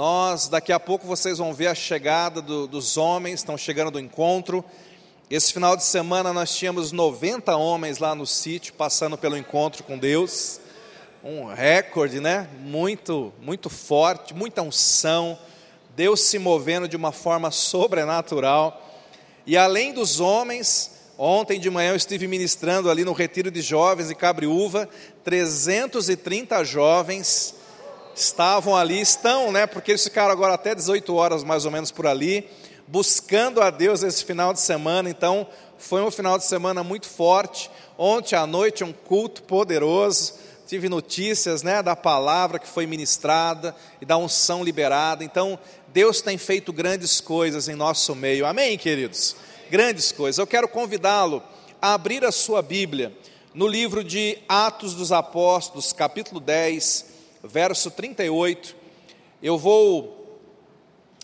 Nós, daqui a pouco, vocês vão ver a chegada do, dos homens, estão chegando do encontro. Esse final de semana nós tínhamos 90 homens lá no sítio, passando pelo encontro com Deus. Um recorde, né? Muito, muito forte, muita unção. Deus se movendo de uma forma sobrenatural. E além dos homens, ontem de manhã eu estive ministrando ali no retiro de jovens de Cabriúva, 330 jovens estavam ali, estão, né? Porque eles ficaram agora até 18 horas mais ou menos por ali, buscando a Deus esse final de semana. Então, foi um final de semana muito forte. Ontem à noite, um culto poderoso. Tive notícias, né, da palavra que foi ministrada e da unção liberada. Então, Deus tem feito grandes coisas em nosso meio. Amém, queridos? Grandes coisas. Eu quero convidá-lo a abrir a sua Bíblia no livro de Atos dos Apóstolos, capítulo 10 verso 38. Eu vou,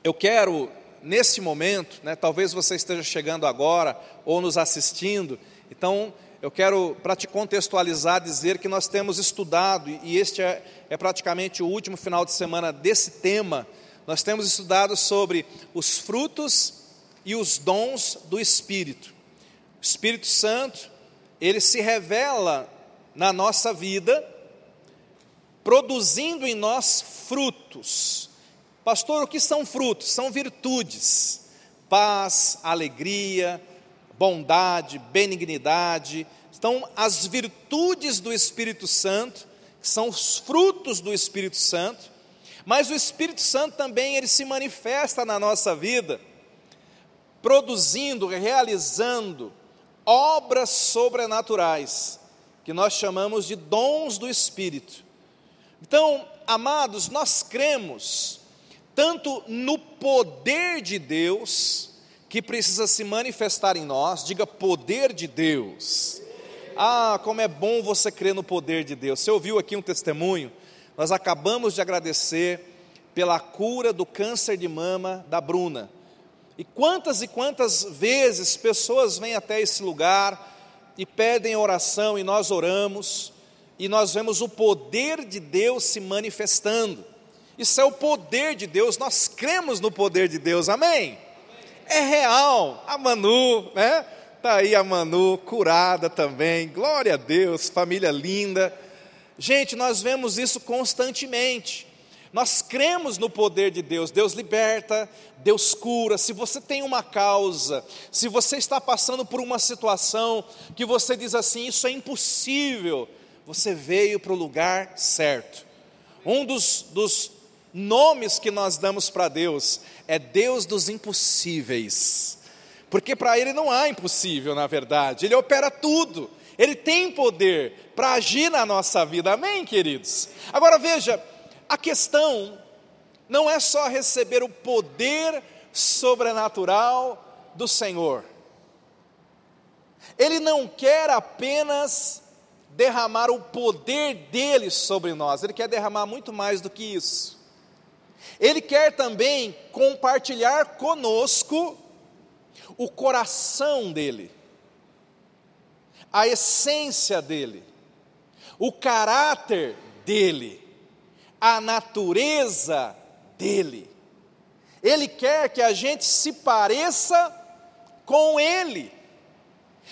eu quero, nesse momento, né, talvez você esteja chegando agora ou nos assistindo, então eu quero, para te contextualizar, dizer que nós temos estudado, e este é, é praticamente o último final de semana desse tema, nós temos estudado sobre os frutos e os dons do Espírito. O Espírito Santo, ele se revela na nossa vida, produzindo em nós frutos. Pastor, o que são frutos? São virtudes: paz, alegria, bondade, benignidade. Então, as virtudes do Espírito Santo, que são os frutos do Espírito Santo, mas o Espírito Santo também ele se manifesta na nossa vida, produzindo, realizando obras sobrenaturais, que nós chamamos de dons do Espírito. Então, amados, nós cremos tanto no poder de Deus, que precisa se manifestar em nós, diga poder de Deus. Ah, como é bom você crer no poder de Deus. Você ouviu aqui um testemunho? Nós acabamos de agradecer pela cura do câncer de mama da Bruna. E quantas e quantas vezes pessoas vêm até esse lugar e pedem oração e nós oramos e nós vemos o poder de Deus se manifestando. Isso é o poder de Deus, nós cremos no poder de Deus, amém? É real. A Manu, né? Está aí a Manu, curada também, glória a Deus, família linda. Gente, nós vemos isso constantemente. Nós cremos no poder de Deus, Deus liberta, Deus cura. Se você tem uma causa, se você está passando por uma situação que você diz assim, isso é impossível, você veio para o lugar certo. Um dos, dos nomes que nós damos para Deus é Deus dos impossíveis, porque para Ele não há impossível, na verdade, Ele opera tudo, Ele tem poder para agir na nossa vida, amém, queridos? Agora veja, a questão não é só receber o poder sobrenatural do Senhor, Ele não quer apenas derramar o poder dele sobre nós, ele quer derramar muito mais do que isso. Ele quer também compartilhar conosco o coração dele, a essência dele, o caráter dele, a natureza dele. Ele quer que a gente se pareça com ele.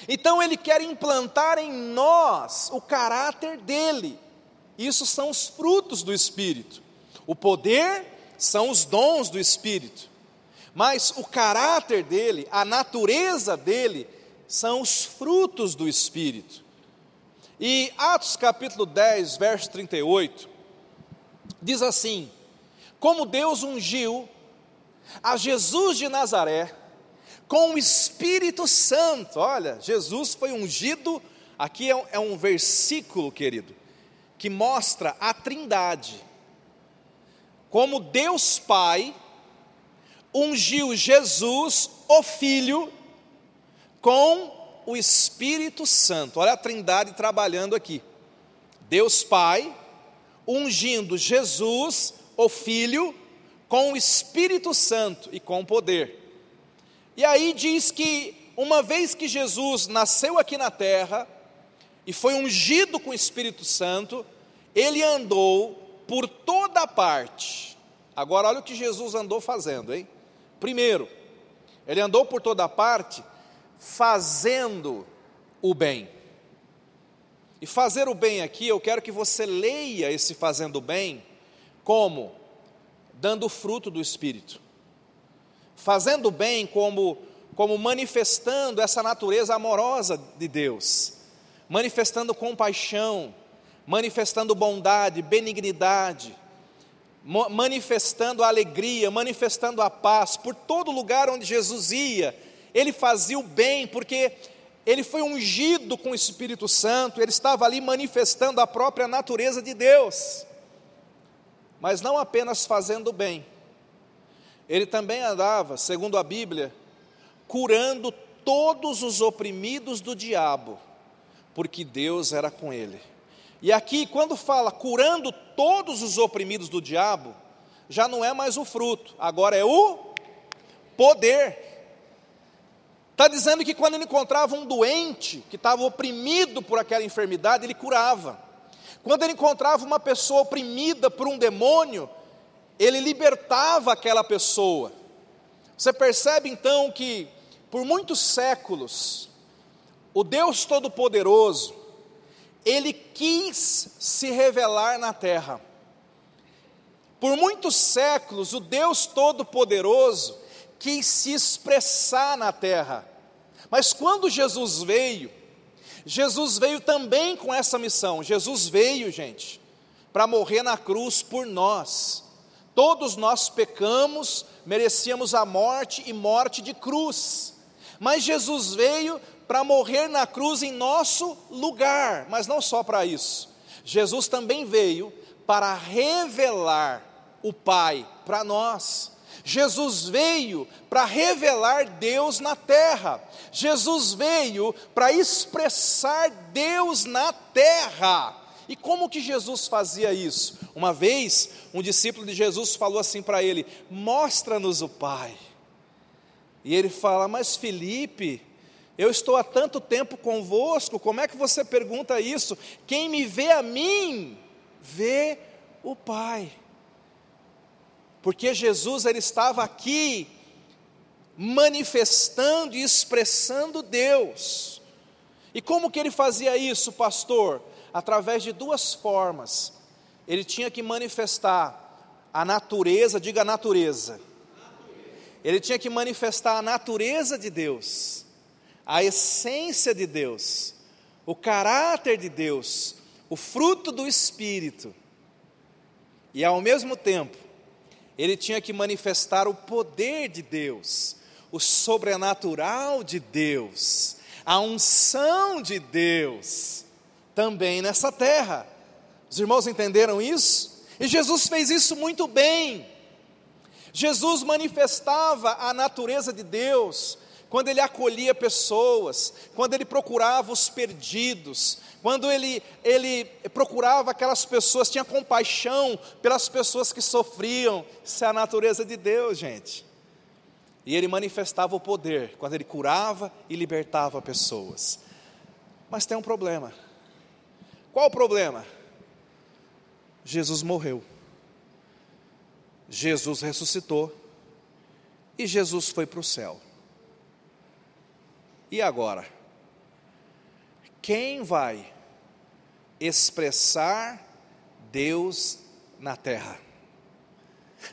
Então ele quer implantar em nós o caráter dele. Isso são os frutos do Espírito. O poder são os dons do Espírito. Mas o caráter dele, a natureza dele, são os frutos do Espírito. E Atos capítulo 10, verso 38, diz assim: Como Deus ungiu a Jesus de Nazaré, com o Espírito Santo. Olha, Jesus foi ungido. Aqui é um, é um versículo, querido, que mostra a Trindade. Como Deus Pai ungiu Jesus, o Filho, com o Espírito Santo. Olha a Trindade trabalhando aqui. Deus Pai ungindo Jesus, o Filho, com o Espírito Santo e com poder. E aí diz que, uma vez que Jesus nasceu aqui na terra e foi ungido com o Espírito Santo, ele andou por toda parte, Agora, olha o que Jesus andou fazendo, hein? Primeiro, ele andou por toda parte fazendo o bem. E fazer o bem aqui, eu quero que você leia esse fazendo o bem como dando fruto do Espírito. Fazendo bem como, como manifestando essa natureza amorosa de Deus, manifestando compaixão, manifestando bondade, benignidade, manifestando a alegria, manifestando a paz, por todo lugar onde Jesus ia, ele fazia o bem, porque ele foi ungido com o Espírito Santo, ele estava ali manifestando a própria natureza de Deus, mas não apenas fazendo o bem, ele também andava, segundo a Bíblia, curando todos os oprimidos do diabo, porque Deus era com ele. E aqui, quando fala curando todos os oprimidos do diabo, já não é mais o fruto, agora é o poder. Está dizendo que quando ele encontrava um doente que estava oprimido por aquela enfermidade, ele curava. Quando ele encontrava uma pessoa oprimida por um demônio, ele libertava aquela pessoa. Você percebe então que, por muitos séculos, o Deus Todo-Poderoso, ele quis se revelar na terra. Por muitos séculos, o Deus Todo-Poderoso quis se expressar na terra. Mas quando Jesus veio, Jesus veio também com essa missão. Jesus veio, gente, para morrer na cruz por nós. Todos nós pecamos, merecíamos a morte e morte de cruz. Mas Jesus veio para morrer na cruz em nosso lugar, mas não só para isso. Jesus também veio para revelar o Pai para nós. Jesus veio para revelar Deus na terra. Jesus veio para expressar Deus na terra. E como que Jesus fazia isso? Uma vez, um discípulo de Jesus falou assim para ele: Mostra-nos o Pai. E ele fala: Mas Felipe, eu estou há tanto tempo convosco, como é que você pergunta isso? Quem me vê a mim, vê o Pai. Porque Jesus ele estava aqui manifestando e expressando Deus. E como que ele fazia isso, pastor? Através de duas formas. Ele tinha que manifestar a natureza, diga natureza. Ele tinha que manifestar a natureza de Deus a essência de Deus, o caráter de Deus, o fruto do Espírito. E ao mesmo tempo, ele tinha que manifestar o poder de Deus, o sobrenatural de Deus, a unção de Deus, também nessa terra. Os irmãos entenderam isso? E Jesus fez isso muito bem. Jesus manifestava a natureza de Deus, quando ele acolhia pessoas, quando ele procurava os perdidos, quando ele, ele procurava aquelas pessoas, tinha compaixão pelas pessoas que sofriam. Isso é a natureza de Deus, gente. E ele manifestava o poder quando ele curava e libertava pessoas. Mas tem um problema. Qual o problema? Jesus morreu. Jesus ressuscitou. E Jesus foi para o céu. E agora? Quem vai expressar Deus na terra?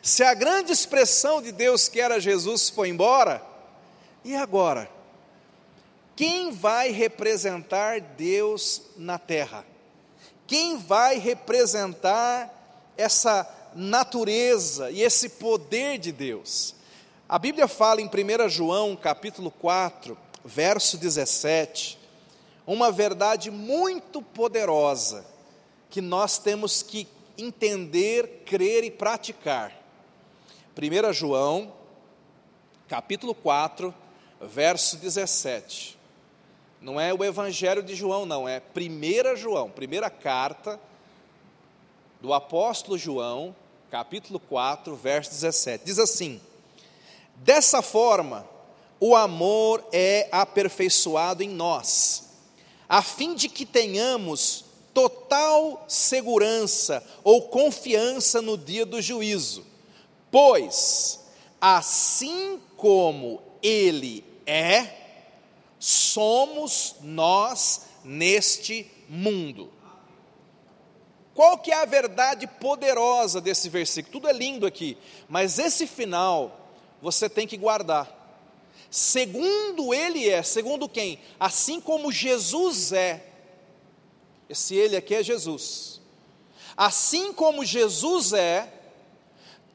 Se a grande expressão de Deus que era Jesus foi embora, e agora? Quem vai representar Deus na terra? Quem vai representar essa natureza e esse poder de Deus? A Bíblia fala em 1 João, capítulo 4, verso 17, uma verdade muito poderosa que nós temos que entender, crer e praticar. 1 João, capítulo 4, verso 17. Não é o Evangelho de João, não, é 1 João, primeira carta do apóstolo João, capítulo 4, verso 17. Diz assim: Dessa forma, o amor é aperfeiçoado em nós, a fim de que tenhamos total segurança ou confiança no dia do juízo, Pois, assim como Ele é, somos nós neste mundo. Qual que é a verdade poderosa desse versículo? Tudo é lindo aqui, mas esse final você tem que guardar. Segundo ele é, segundo quem? Assim como Jesus é. Esse ele aqui é Jesus. Assim como Jesus é,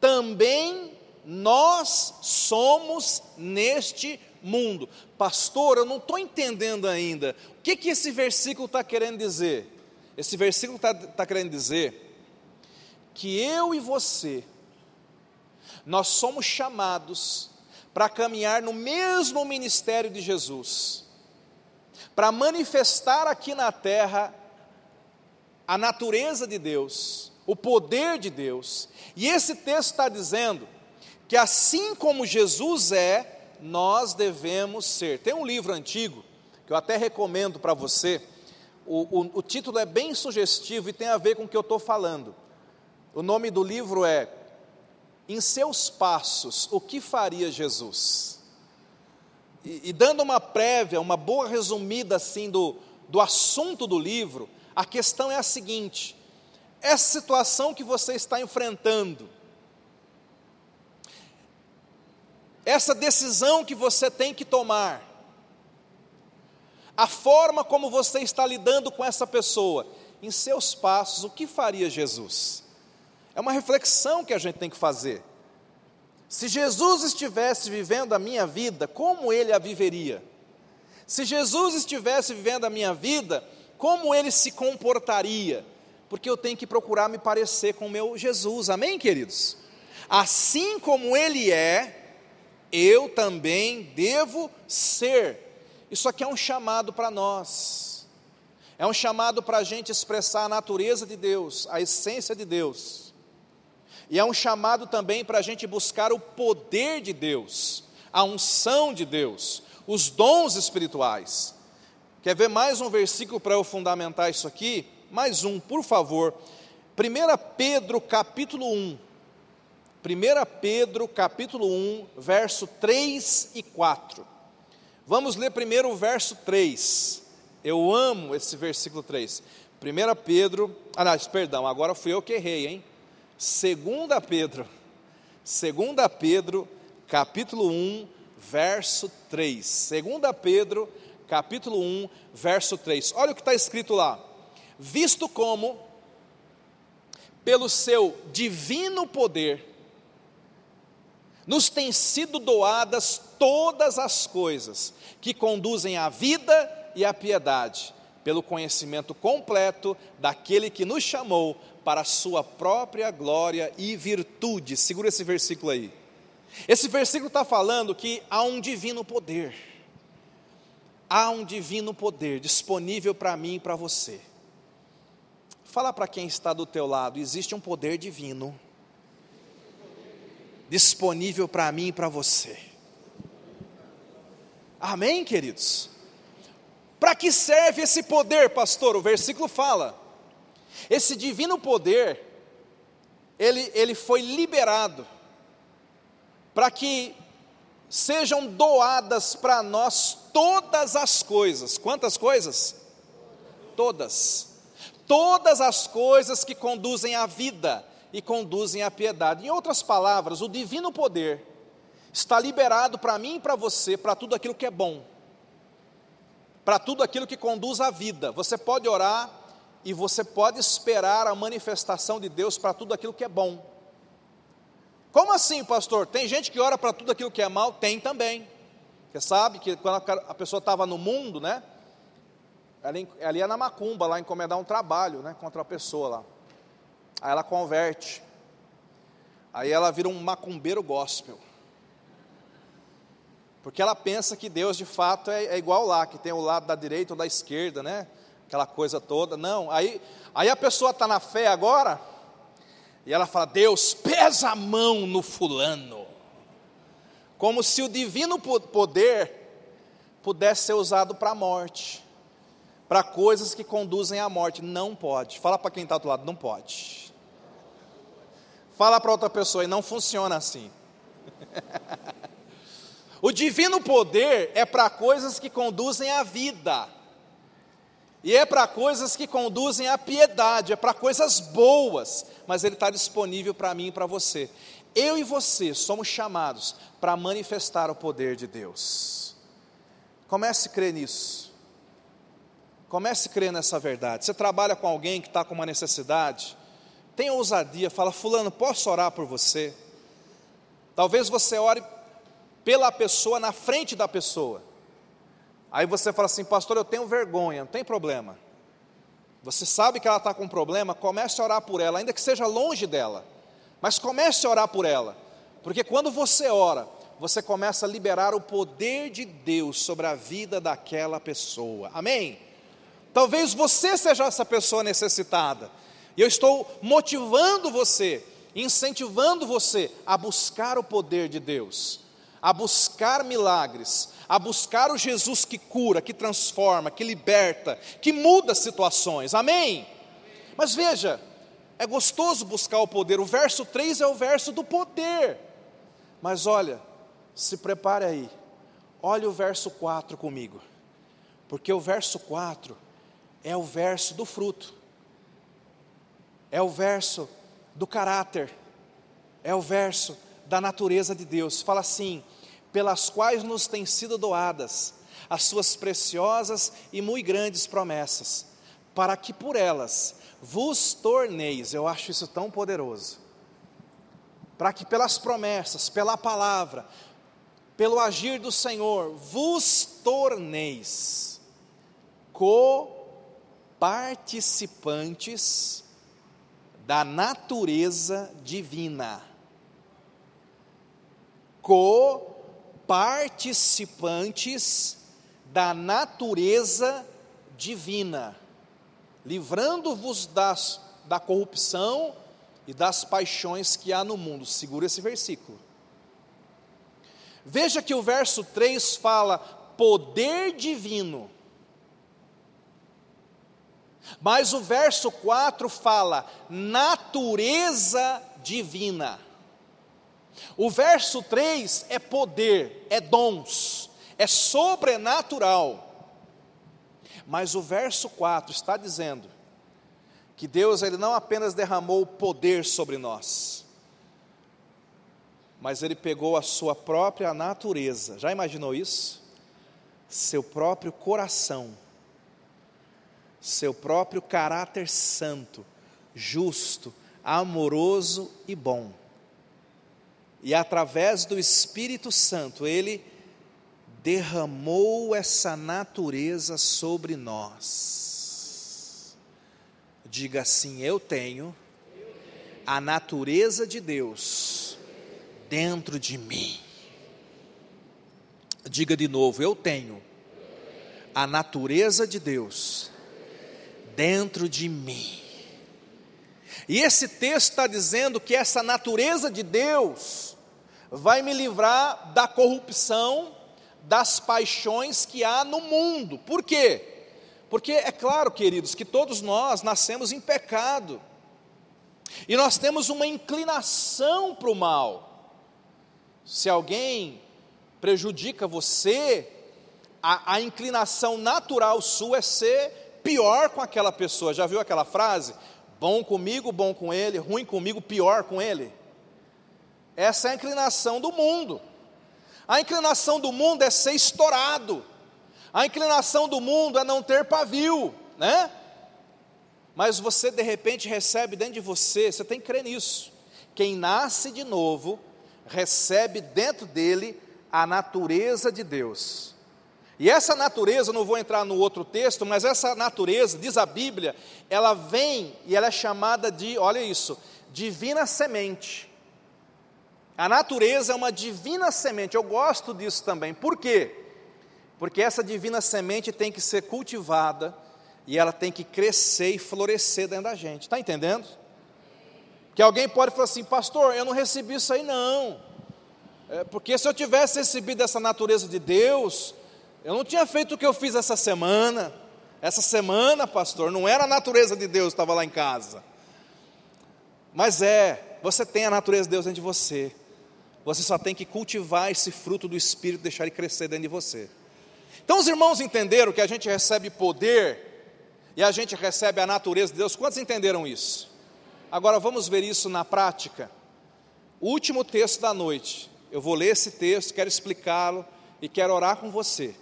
também nós somos neste mundo. Pastor, eu não estou entendendo ainda. O que, que esse versículo está querendo dizer? Esse versículo está tá querendo dizer que eu e você, nós somos chamados para caminhar no mesmo ministério de Jesus, para manifestar aqui na terra a natureza de Deus, o poder de Deus. E esse texto está dizendo que assim como Jesus é, nós devemos ser. Tem um livro antigo, que eu até recomendo para você, o, o, o, título é bem sugestivo e tem a ver com o que eu estou falando. O nome do livro é Em Seus Passos, o que faria Jesus? E, e dando uma prévia, uma boa resumida assim do, do assunto do livro, a questão é a seguinte: essa situação que você está enfrentando, essa decisão que você tem que tomar, a forma como você está lidando com essa pessoa, em seus passos, o que faria Jesus? É uma reflexão que a gente tem que fazer. Se Jesus estivesse vivendo a minha vida, como ele a viveria? Se Jesus estivesse vivendo a minha vida, como ele se comportaria? Porque eu tenho que procurar me parecer com o meu Jesus, amém, queridos? Assim como ele é, eu também devo ser. Isso aqui é um chamado para nós, é um chamado para a gente expressar a natureza de Deus, a essência de Deus, e é um chamado também para a gente buscar o poder de Deus, a unção de Deus, os dons espirituais. Quer ver mais um versículo para eu fundamentar isso aqui? Mais um, por favor. 1 Pedro capítulo 1. 1 Pedro capítulo 1, verso 3 e 4. Vamos ler primeiro o verso 3. Eu amo esse versículo 3. 1 Pedro, ah não, perdão, agora fui eu que errei, hein? 2 Pedro, 2 Pedro, capítulo 1, verso 3. 2 Pedro, capítulo 1, verso 3. Olha o que está escrito lá. Visto como, pelo seu divino poder, nos têm sido doadas todas as coisas que conduzem à vida e à piedade, pelo conhecimento completo daquele que nos chamou para a sua própria glória e virtude. Segura esse versículo aí. Esse versículo está falando que há um divino poder, há um divino poder disponível para mim e para você. Fala para quem está do teu lado, existe um poder divino disponível para mim e para você. Amém, queridos? Para que serve esse poder, pastor? O versículo fala. Esse divino poder, ele, ele foi liberado para que sejam doadas para nós todas as coisas. Quantas coisas? Todas. Todas as coisas que conduzem à vida e conduzem à piedade. Em outras palavras, o divino poder está liberado para mim e para você, para tudo aquilo que é bom, para tudo aquilo que conduz à vida. Você pode orar e você pode esperar a manifestação de Deus para tudo aquilo que é bom. Como assim, pastor? Tem gente que ora para tudo aquilo que é mal? Tem também. Você sabe que quando a pessoa estava no mundo, né? Ela ia na macumba lá encomendar um trabalho, né? Contra a pessoa lá. Aí ela converte. Aí ela vira um macumbeiro gospel. Porque ela pensa que Deus de fato é, é igual lá, que tem o lado da direita ou da esquerda, né? Aquela coisa toda. Não, aí, aí a pessoa está na fé agora, e ela fala: Deus, pesa a mão no fulano. Como se o divino poder pudesse ser usado para a morte, para coisas que conduzem à morte. Não pode. Fala para quem está do lado: não pode. Fala para outra pessoa e não funciona assim. o divino poder é para coisas que conduzem à vida. E é para coisas que conduzem à piedade, é para coisas boas, mas ele está disponível para mim e para você. Eu e você somos chamados para manifestar o poder de Deus. Comece a crer nisso. Comece a crer nessa verdade. Você trabalha com alguém que está com uma necessidade, tenha ousadia, fala, fulano, posso orar por você? Talvez você ore pela pessoa na frente da pessoa. Aí você fala assim, pastor, eu tenho vergonha, não tem problema. Você sabe que ela está com um problema, comece a orar por ela, ainda que seja longe dela. Mas comece a orar por ela, porque quando você ora, você começa a liberar o poder de Deus sobre a vida daquela pessoa. Amém? Talvez você seja essa pessoa necessitada. E eu estou motivando você, incentivando você a buscar o poder de Deus, a buscar milagres, a buscar o Jesus que cura, que transforma, que liberta, que muda situações. Amém? Mas veja, é gostoso buscar o poder. O verso 3 é o verso do poder. Mas olha, se prepare aí. Olha o verso 4 comigo. Porque o verso 4 é o verso do fruto. É o verso do caráter. É o verso da natureza de Deus. Fala assim: pelas quais nos têm sido doadas as suas preciosas e muito grandes promessas, para que por elas vos torneis, eu acho isso tão poderoso, para que pelas promessas, pela palavra, pelo agir do Senhor, vos torneis co-participantes da natureza divina. Co participantes da natureza divina, livrando-vos das, da corrupção e das paixões que há no mundo. Segura esse versículo. Veja que o verso 3 fala poder divino. Mas o verso 4 fala natureza divina. O verso 3 é poder, é dons, é sobrenatural. Mas o verso 4 está dizendo que Deus ele não apenas derramou poder sobre nós, mas ele pegou a sua própria natureza. Já imaginou isso? Seu próprio coração, seu próprio caráter santo, justo, amoroso e bom e através do Espírito Santo, Ele derramou essa natureza sobre nós. Diga assim: Eu tenho a natureza de Deus dentro de mim. Diga de novo: Eu tenho a natureza de Deus dentro de mim. E esse texto está dizendo que essa natureza de Deus vai me livrar da corrupção, das paixões que há no mundo. Por quê? Porque é claro, queridos, que todos nós nascemos em pecado, e nós temos uma inclinação para o mal. Se alguém prejudica você, a, a inclinação natural sua é ser pior com aquela pessoa. Já viu aquela frase? Bom comigo, bom com ele, ruim comigo, pior com ele. Essa é a inclinação do mundo. A inclinação do mundo é ser estourado. A inclinação do mundo é não ter pavio, né? Mas você de repente recebe dentro de você, você tem que crer nisso. Quem nasce de novo recebe dentro dele a natureza de Deus. E essa natureza, não vou entrar no outro texto, mas essa natureza, diz a Bíblia, ela vem e ela é chamada de, olha isso, divina semente. A natureza é uma divina semente, eu gosto disso também. Por quê? Porque essa divina semente tem que ser cultivada e ela tem que crescer e florescer dentro da gente. Está entendendo? Que alguém pode falar assim, pastor, eu não recebi isso aí não. É, porque se eu tivesse recebido essa natureza de Deus, eu não tinha feito o que eu fiz essa semana. Essa semana, pastor, não era a natureza de Deus que estava lá em casa. Mas é, Você tem a natureza de Deus dentro de você. Você só tem que cultivar esse fruto do Espírito, deixar ele crescer dentro de você. Então os irmãos entenderam que a gente recebe poder e a gente recebe a natureza de Deus. Quantos entenderam isso? Agora vamos ver isso na prática. Último texto da noite. Eu vou ler esse texto, quero explicá-lo e quero orar com você.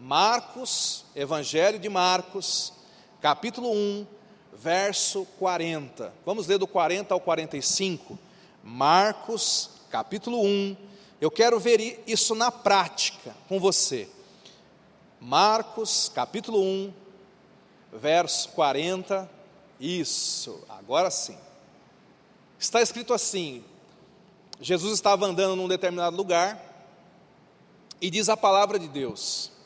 Marcos, Evangelho de Marcos, capítulo 1, verso 40. Vamos ler do 40 ao 45. Marcos, capítulo 1. Eu quero ver isso na prática com você. Marcos, capítulo 1, verso 40. Isso, agora sim. Está escrito assim: Jesus estava andando num determinado lugar e diz a palavra de Deus: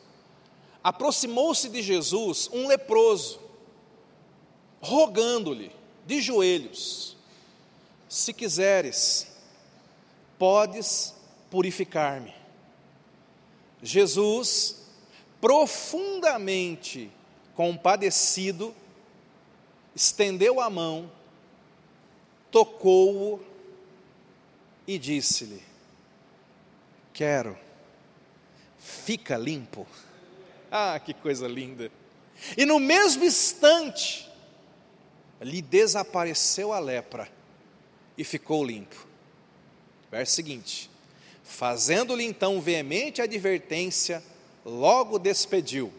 aproximou-se de Jesus um leproso, rogando-lhe de joelhos: se quiseres, podes purificar-me. Jesus, profundamente compadecido, estendeu a mão, tocou-o e disse-lhe: Quero, fica limpo. Ah, que coisa linda! E no mesmo instante, lhe desapareceu a lepra e ficou limpo. Verso seguinte: Fazendo-lhe então veemente advertência, logo despediu.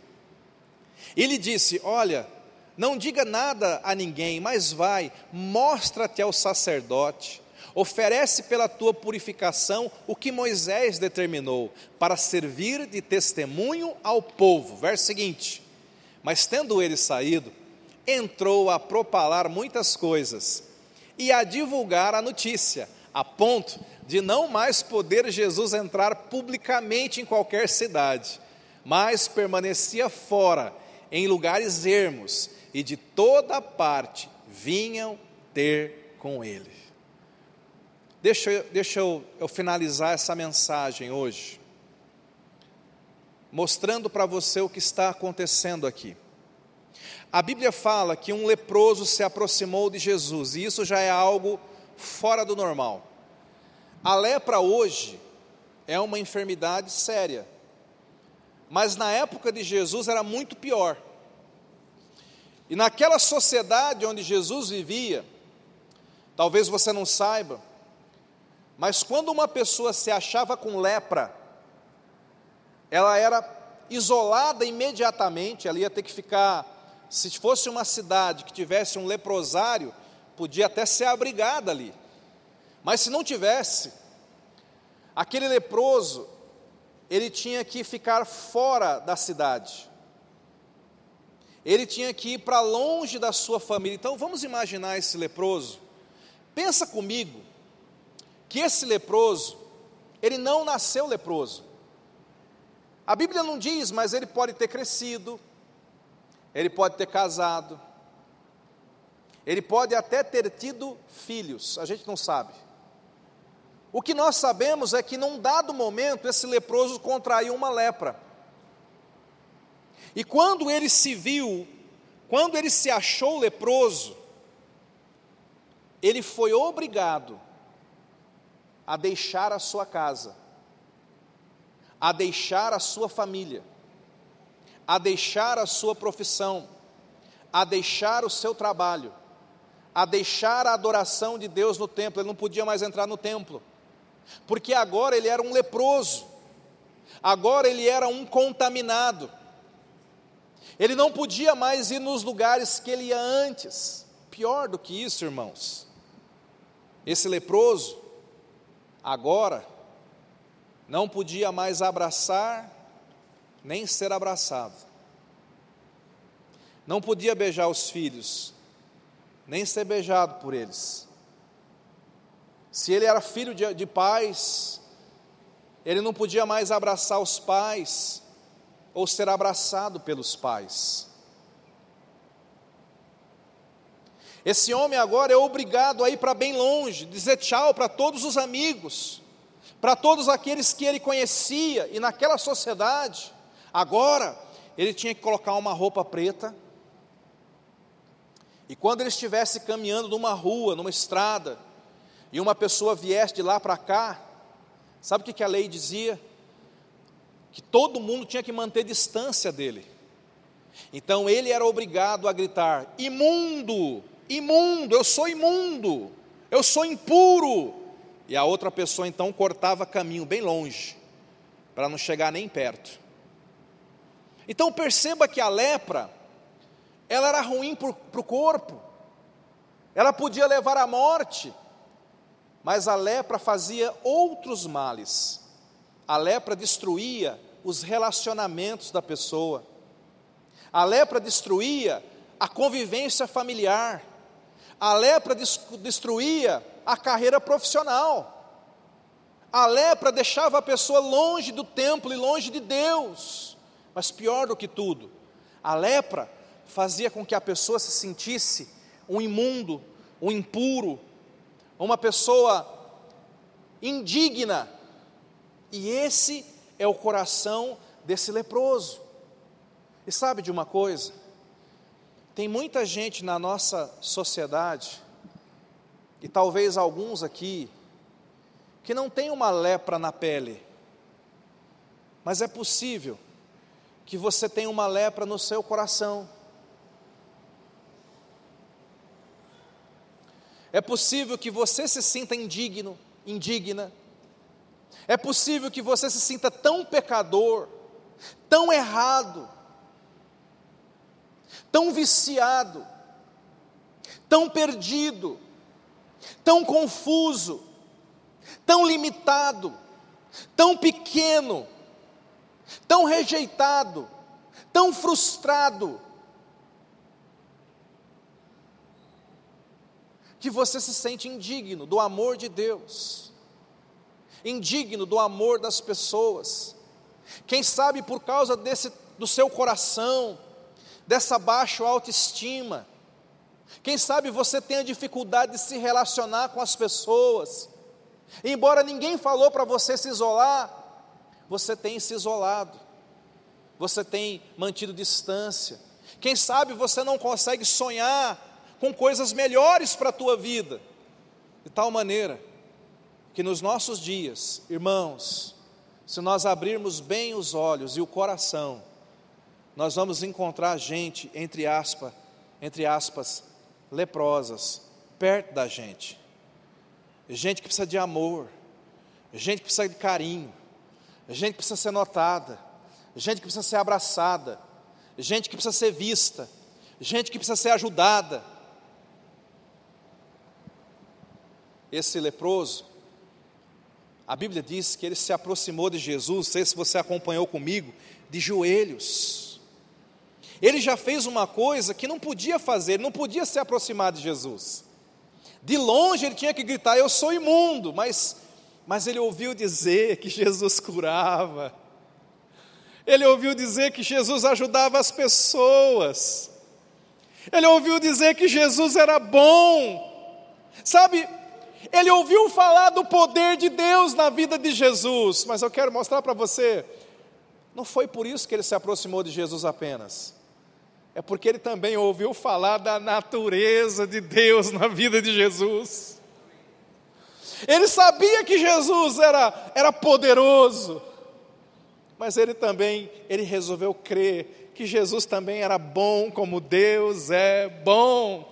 E lhe disse: Olha, não diga nada a ninguém, mas vai, mostra-te ao sacerdote Oferece pela tua purificação o que Moisés determinou, para servir de testemunho ao povo. Verso seguinte: Mas tendo ele saído, entrou a propalar muitas coisas e a divulgar a notícia, a ponto de não mais poder Jesus entrar publicamente em qualquer cidade, mas permanecia fora, em lugares ermos, e de toda parte vinham ter com ele. Deixa, eu, deixa eu, eu finalizar essa mensagem hoje, mostrando para você o que está acontecendo aqui. A Bíblia fala que um leproso se aproximou de Jesus, e isso já é algo fora do normal. A lepra hoje é uma enfermidade séria, mas na época de Jesus era muito pior. E naquela sociedade onde Jesus vivia, talvez você não saiba, mas quando uma pessoa se achava com lepra, ela era isolada imediatamente, ela ia ter que ficar, se fosse uma cidade que tivesse um leprosário, podia até ser abrigada ali. Mas se não tivesse, aquele leproso, ele tinha que ficar fora da cidade. Ele tinha que ir para longe da sua família. Então vamos imaginar esse leproso. Pensa comigo, que esse leproso, ele não nasceu leproso. A Bíblia não diz, mas ele pode ter crescido, ele pode ter casado, ele pode até ter tido filhos, a gente não sabe. O que nós sabemos é que num dado momento esse leproso contraiu uma lepra. E quando ele se viu, quando ele se achou leproso, ele foi obrigado a deixar a sua casa, a deixar a sua família, a deixar a sua profissão, a deixar o seu trabalho, a deixar a adoração de Deus no templo. Ele não podia mais entrar no templo, porque agora ele era um leproso, agora ele era um contaminado. Ele não podia mais ir nos lugares que ele ia antes. Pior do que isso, irmãos, esse leproso, agora não podia mais abraçar nem ser abraçado. Não podia beijar os filhos, nem ser beijado por eles. Se ele era filho de, de pais, ele não podia mais abraçar os pais ou ser abraçado pelos pais. Esse homem agora é obrigado a ir para bem longe, dizer tchau para todos os amigos, para todos aqueles que ele conhecia, e naquela sociedade, agora ele tinha que colocar uma roupa preta, e quando ele estivesse caminhando numa rua, numa estrada, e uma pessoa viesse de lá para cá, sabe o que a lei dizia? Que todo mundo tinha que manter distância dele. Então ele era obrigado a gritar: imundo, imundo, eu sou imundo, eu sou impuro. E a outra pessoa então cortava caminho bem longe, para não chegar nem perto. Então perceba que a lepra, ela era ruim para o corpo, ela podia levar à morte, mas a lepra fazia outros males. A lepra destruía os relacionamentos da pessoa. A lepra destruía a convivência familiar. A lepra destruía a carreira profissional. A lepra deixava a pessoa longe do templo e longe de Deus. Mas pior do que tudo, a lepra fazia com que a pessoa se sentisse um imundo, um impuro, uma pessoa indigna. E esse é o coração desse leproso. E sabe de uma coisa? Tem muita gente na nossa sociedade, e talvez alguns aqui, que não tem uma lepra na pele, mas é possível que você tenha uma lepra no seu coração. É possível que você se sinta indigno, indigna. É possível que você se sinta tão pecador, tão errado, tão viciado, tão perdido, tão confuso, tão limitado, tão pequeno, tão rejeitado, tão frustrado, que você se sente indigno do amor de Deus, indigno do amor das pessoas. Quem sabe por causa desse do seu coração, dessa baixa autoestima. Quem sabe você tenha dificuldade de se relacionar com as pessoas. Embora ninguém falou para você se isolar, você tem se isolado. Você tem mantido distância. Quem sabe você não consegue sonhar com coisas melhores para a tua vida, de tal maneira que nos nossos dias, irmãos, se nós abrirmos bem os olhos e o coração, nós vamos encontrar gente, entre aspas, entre aspas, leprosas, perto da gente. Gente que precisa de amor, gente que precisa de carinho, gente que precisa ser notada, gente que precisa ser abraçada, gente que precisa ser vista, gente que precisa ser ajudada, esse leproso, a Bíblia diz que ele se aproximou de Jesus, não sei se você acompanhou comigo, de joelhos. Ele já fez uma coisa que não podia fazer, não podia se aproximar de Jesus. De longe ele tinha que gritar: Eu sou imundo, mas, mas ele ouviu dizer que Jesus curava, ele ouviu dizer que Jesus ajudava as pessoas, ele ouviu dizer que Jesus era bom. Sabe, ele ouviu falar do poder de Deus na vida de Jesus, mas eu quero mostrar para você, não foi por isso que ele se aproximou de Jesus apenas, é porque ele também ouviu falar da natureza de Deus na vida de Jesus. Ele sabia que Jesus era, era poderoso, mas ele também, ele resolveu crer que Jesus também era bom como Deus é bom.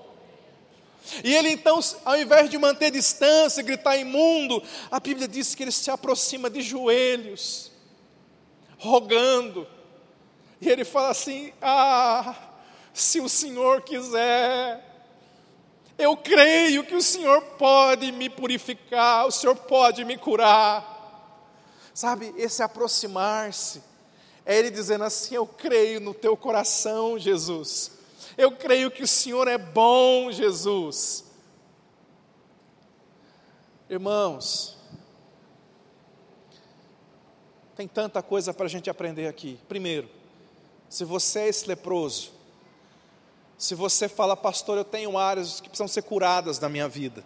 E ele então, ao invés de manter distância, gritar imundo, a Bíblia diz que ele se aproxima de joelhos, rogando. E ele fala assim: Ah, se o Senhor quiser, eu creio que o Senhor pode me purificar, o Senhor pode me curar. Sabe, esse aproximar-se, é ele dizendo assim: Eu creio no teu coração, Jesus eu creio que o Senhor é bom, Jesus. Irmãos, tem tanta coisa para a gente aprender aqui. Primeiro, se você é esse leproso, se você fala, pastor, eu tenho áreas que precisam ser curadas na minha vida,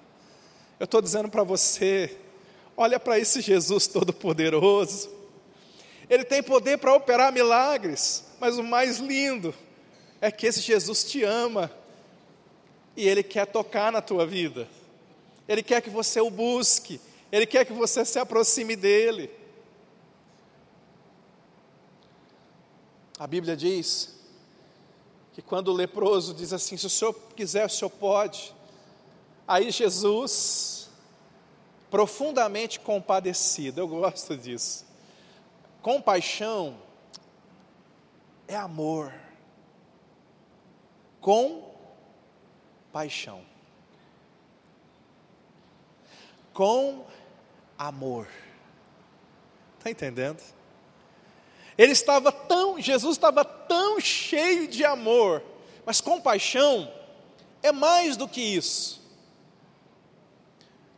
eu estou dizendo para você, olha para esse Jesus Todo-Poderoso, Ele tem poder para operar milagres, mas o mais lindo é que esse Jesus te ama e ele quer tocar na tua vida. Ele quer que você o busque, Ele quer que você se aproxime dEle. A Bíblia diz que quando o leproso diz assim: se o senhor quiser, o senhor pode. Aí Jesus, profundamente compadecido, eu gosto disso. Compaixão é amor. Com paixão. Com amor. Está entendendo? Ele estava tão, Jesus estava tão cheio de amor, mas compaixão é mais do que isso.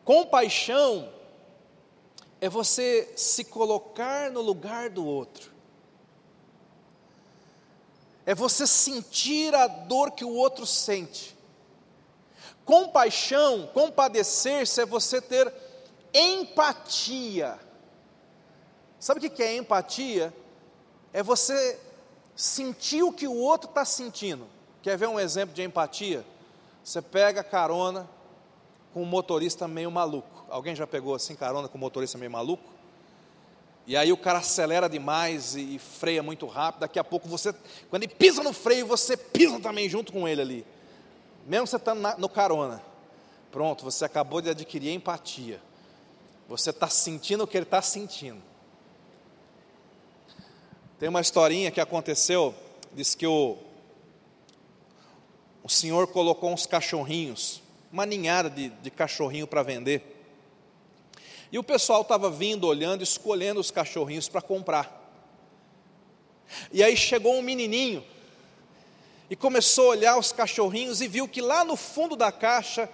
Compaixão é você se colocar no lugar do outro. É você sentir a dor que o outro sente. Compaixão, compadecer-se é você ter empatia. Sabe o que é empatia? É você sentir o que o outro está sentindo. Quer ver um exemplo de empatia? Você pega carona com um motorista meio maluco. Alguém já pegou assim carona com um motorista meio maluco? E aí o cara acelera demais e, freia muito rápido. Daqui a pouco você, quando ele pisa no freio, você pisa também junto com ele ali. Mesmo você estando no carona. Pronto, você acabou de adquirir empatia. Você está sentindo o que ele está sentindo. Tem uma historinha que aconteceu, diz que o, o senhor colocou uns cachorrinhos, uma ninhada de, de cachorrinho para vender. E o pessoal estava vindo, olhando, escolhendo os cachorrinhos para comprar. E aí chegou um menininho e começou a olhar os cachorrinhos e viu que lá no fundo da caixa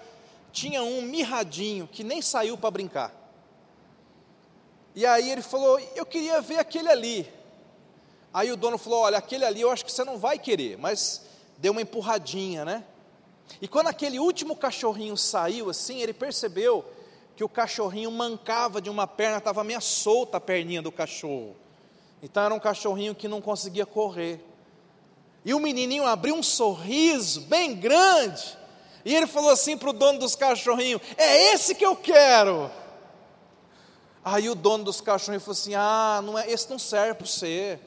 tinha um mirradinho que nem saiu para brincar. E aí ele falou: Eu queria ver aquele ali. Aí o dono falou: Olha, aquele ali eu acho que você não vai querer, mas deu uma empurradinha, né? E quando aquele último cachorrinho saiu assim, ele percebeu que o cachorrinho mancava de uma perna, estava meio solta a perninha do cachorro. Então era um cachorrinho que não conseguia correr. E o menininho abriu um sorriso bem grande. E ele falou assim para o dono dos cachorrinhos: É esse que eu quero. Aí o dono dos cachorrinhos falou assim: Ah, não é, esse não serve para você.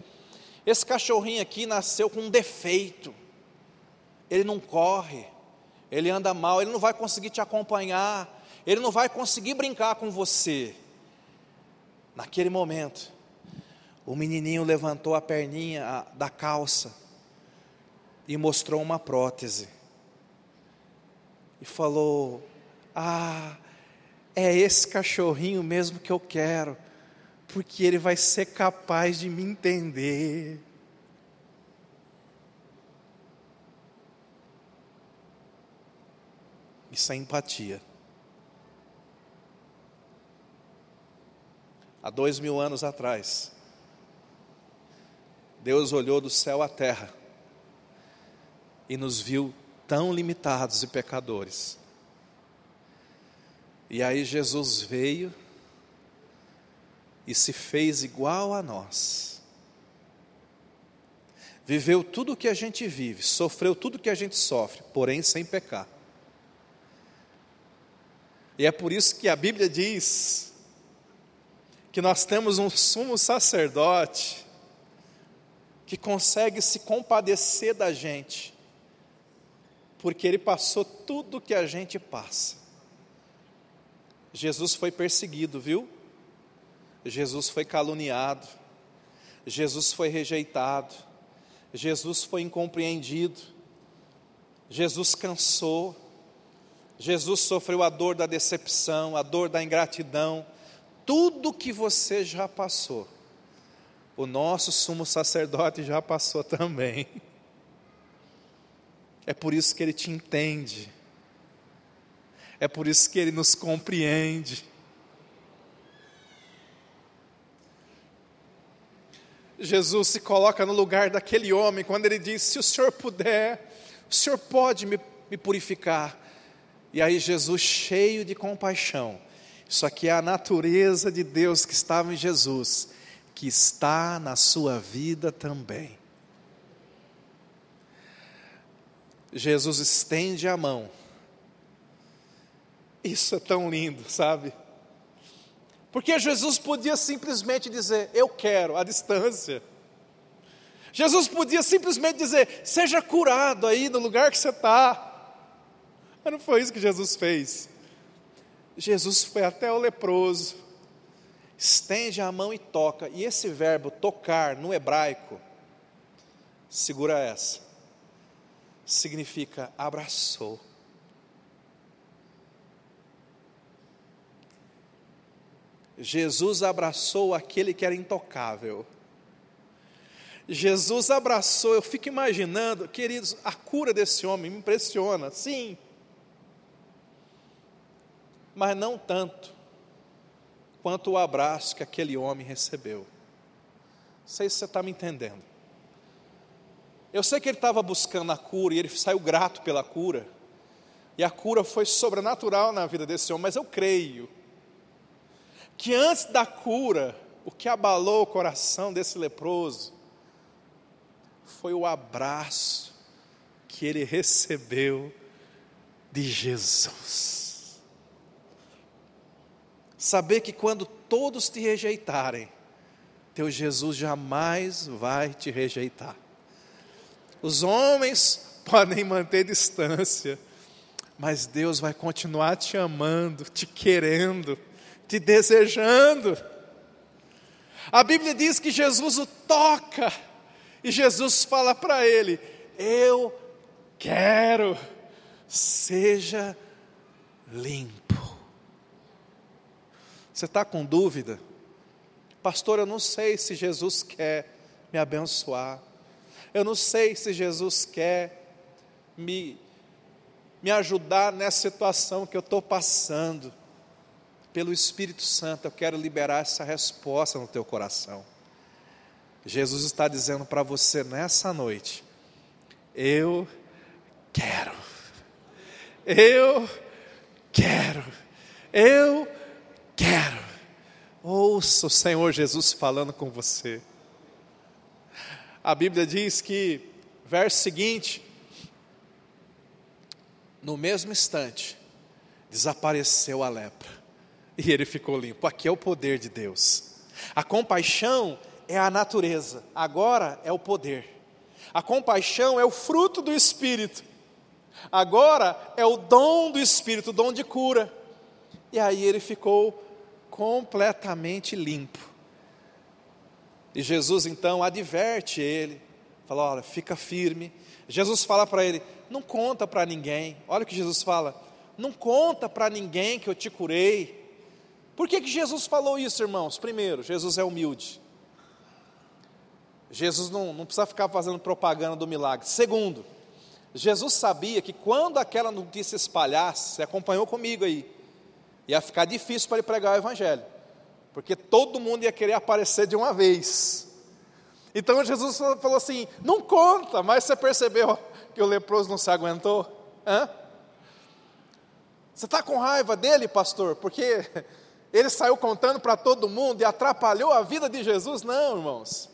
Esse cachorrinho aqui nasceu com um defeito. Ele não corre, ele anda mal, ele não vai conseguir te acompanhar, ele não vai conseguir brincar com você. Naquele momento, o menininho levantou a perninha da calça e mostrou uma prótese. E falou: Ah, é esse cachorrinho mesmo que eu quero porque ele vai ser capaz de me entender. Isso é empatia. Há dois mil anos atrás, Deus olhou do céu à terra e nos viu tão limitados e pecadores. E aí Jesus veio e se fez igual a nós. Viveu tudo o que a gente vive, sofreu tudo o que a gente sofre, porém sem pecar. E é por isso que a Bíblia diz que nós temos um sumo sacerdote que consegue se compadecer da gente, porque ele passou tudo o que a gente passa. Jesus foi perseguido, viu? Jesus foi caluniado, Jesus foi rejeitado, Jesus foi incompreendido, Jesus cansou, Jesus sofreu a dor da decepção, a dor da ingratidão, tudo que você já passou, o nosso sumo sacerdote já passou também. É por isso que ele te entende, é por isso que ele nos compreende. Jesus se coloca no lugar daquele homem quando ele diz: Se o senhor puder, o senhor pode me, me purificar. E aí, Jesus, cheio de compaixão, isso aqui é a natureza de Deus que estava em Jesus, que está na sua vida também. Jesus estende a mão Isso é tão lindo, sabe? Porque Jesus podia simplesmente dizer: Eu quero, à distância. Jesus podia simplesmente dizer: Seja curado aí no lugar que você está. Mas não foi isso que Jesus fez. Jesus foi até o leproso, estende a mão e toca. E esse verbo tocar no hebraico, segura essa, significa abraçou. Jesus abraçou aquele que era intocável. Jesus abraçou, eu fico imaginando, queridos, a cura desse homem me impressiona, sim, mas não tanto quanto o abraço que aquele homem recebeu. Não sei se você está me entendendo. Eu sei que ele estava buscando a cura e ele saiu grato pela cura, e a cura foi sobrenatural na vida desse homem, mas eu creio que antes da cura, o que abalou o coração desse leproso foi o abraço que ele recebeu de Jesus. Saber que quando todos te rejeitarem, teu Jesus jamais vai te rejeitar. Os homens podem manter distância, mas Deus vai continuar te amando, te querendo te desejando. A Bíblia diz que Jesus o toca e Jesus fala para ele: Eu quero, seja limpo. Você está com dúvida? Pastor, eu não sei se Jesus quer me abençoar. Eu não sei se Jesus quer me, me ajudar nessa situação que eu estou passando pelo Espírito Santo, eu quero liberar essa resposta no teu coração. Jesus está dizendo para você nessa noite: Eu quero, eu quero, eu quero. Ouça o Senhor Jesus falando com você. A Bíblia diz que, verso seguinte, no mesmo instante, desapareceu a lepra e ele ficou limpo. Aqui é o poder de Deus. A compaixão é a natureza, agora é o poder. A compaixão é o fruto do Espírito, agora é o dom do Espírito, o dom de cura. E aí ele ficou completamente limpo. E Jesus então adverte ele, fala: olha, fica firme. Jesus fala para ele: não conta para ninguém. Olha o que Jesus fala: não conta para ninguém que eu te curei. Por que, que Jesus falou isso, irmãos? Primeiro, Jesus é humilde. Jesus não, não precisa ficar fazendo propaganda do milagre. Segundo, Jesus sabia que quando aquela notícia espalhasse, você acompanhou comigo aí, ia ficar difícil para ele pregar o Evangelho, porque todo mundo ia querer aparecer de uma vez. Então Jesus falou assim: não conta, mas você percebeu que o leproso não se aguentou? Hã? Você está com raiva dele, pastor? Porque ele saiu contando para todo mundo e atrapalhou a vida de Jesus? Não, irmãos.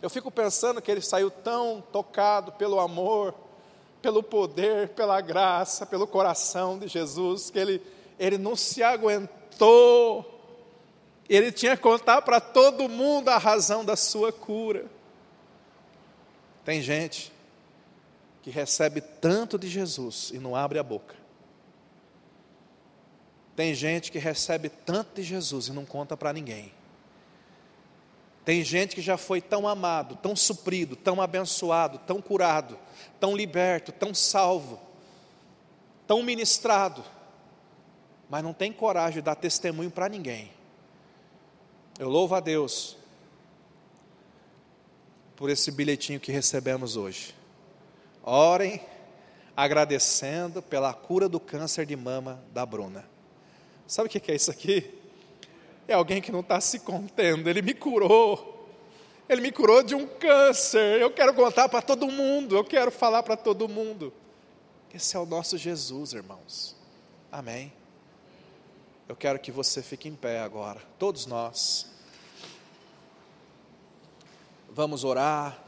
Eu fico pensando que ele saiu tão tocado pelo amor, pelo poder, pela graça, pelo coração de Jesus, que ele, ele não se aguentou. Ele tinha que contar para todo mundo a razão da sua cura. Tem gente que recebe tanto de Jesus e não abre a boca. Tem gente que recebe tanto de Jesus e não conta para ninguém. Tem gente que já foi tão amado, tão suprido, tão abençoado, tão curado, tão liberto, tão salvo, tão ministrado, mas não tem coragem de dar testemunho para ninguém. Eu louvo a Deus por esse bilhetinho que recebemos hoje. Orem agradecendo pela cura do câncer de mama da Bruna. Sabe o que é isso aqui? É alguém que não está se contendo. Ele me curou. Ele me curou de um câncer. Eu quero contar para todo mundo. Eu quero falar para todo mundo. Esse é o nosso Jesus, irmãos. Amém. Eu quero que você fique em pé agora. Todos nós. Vamos orar.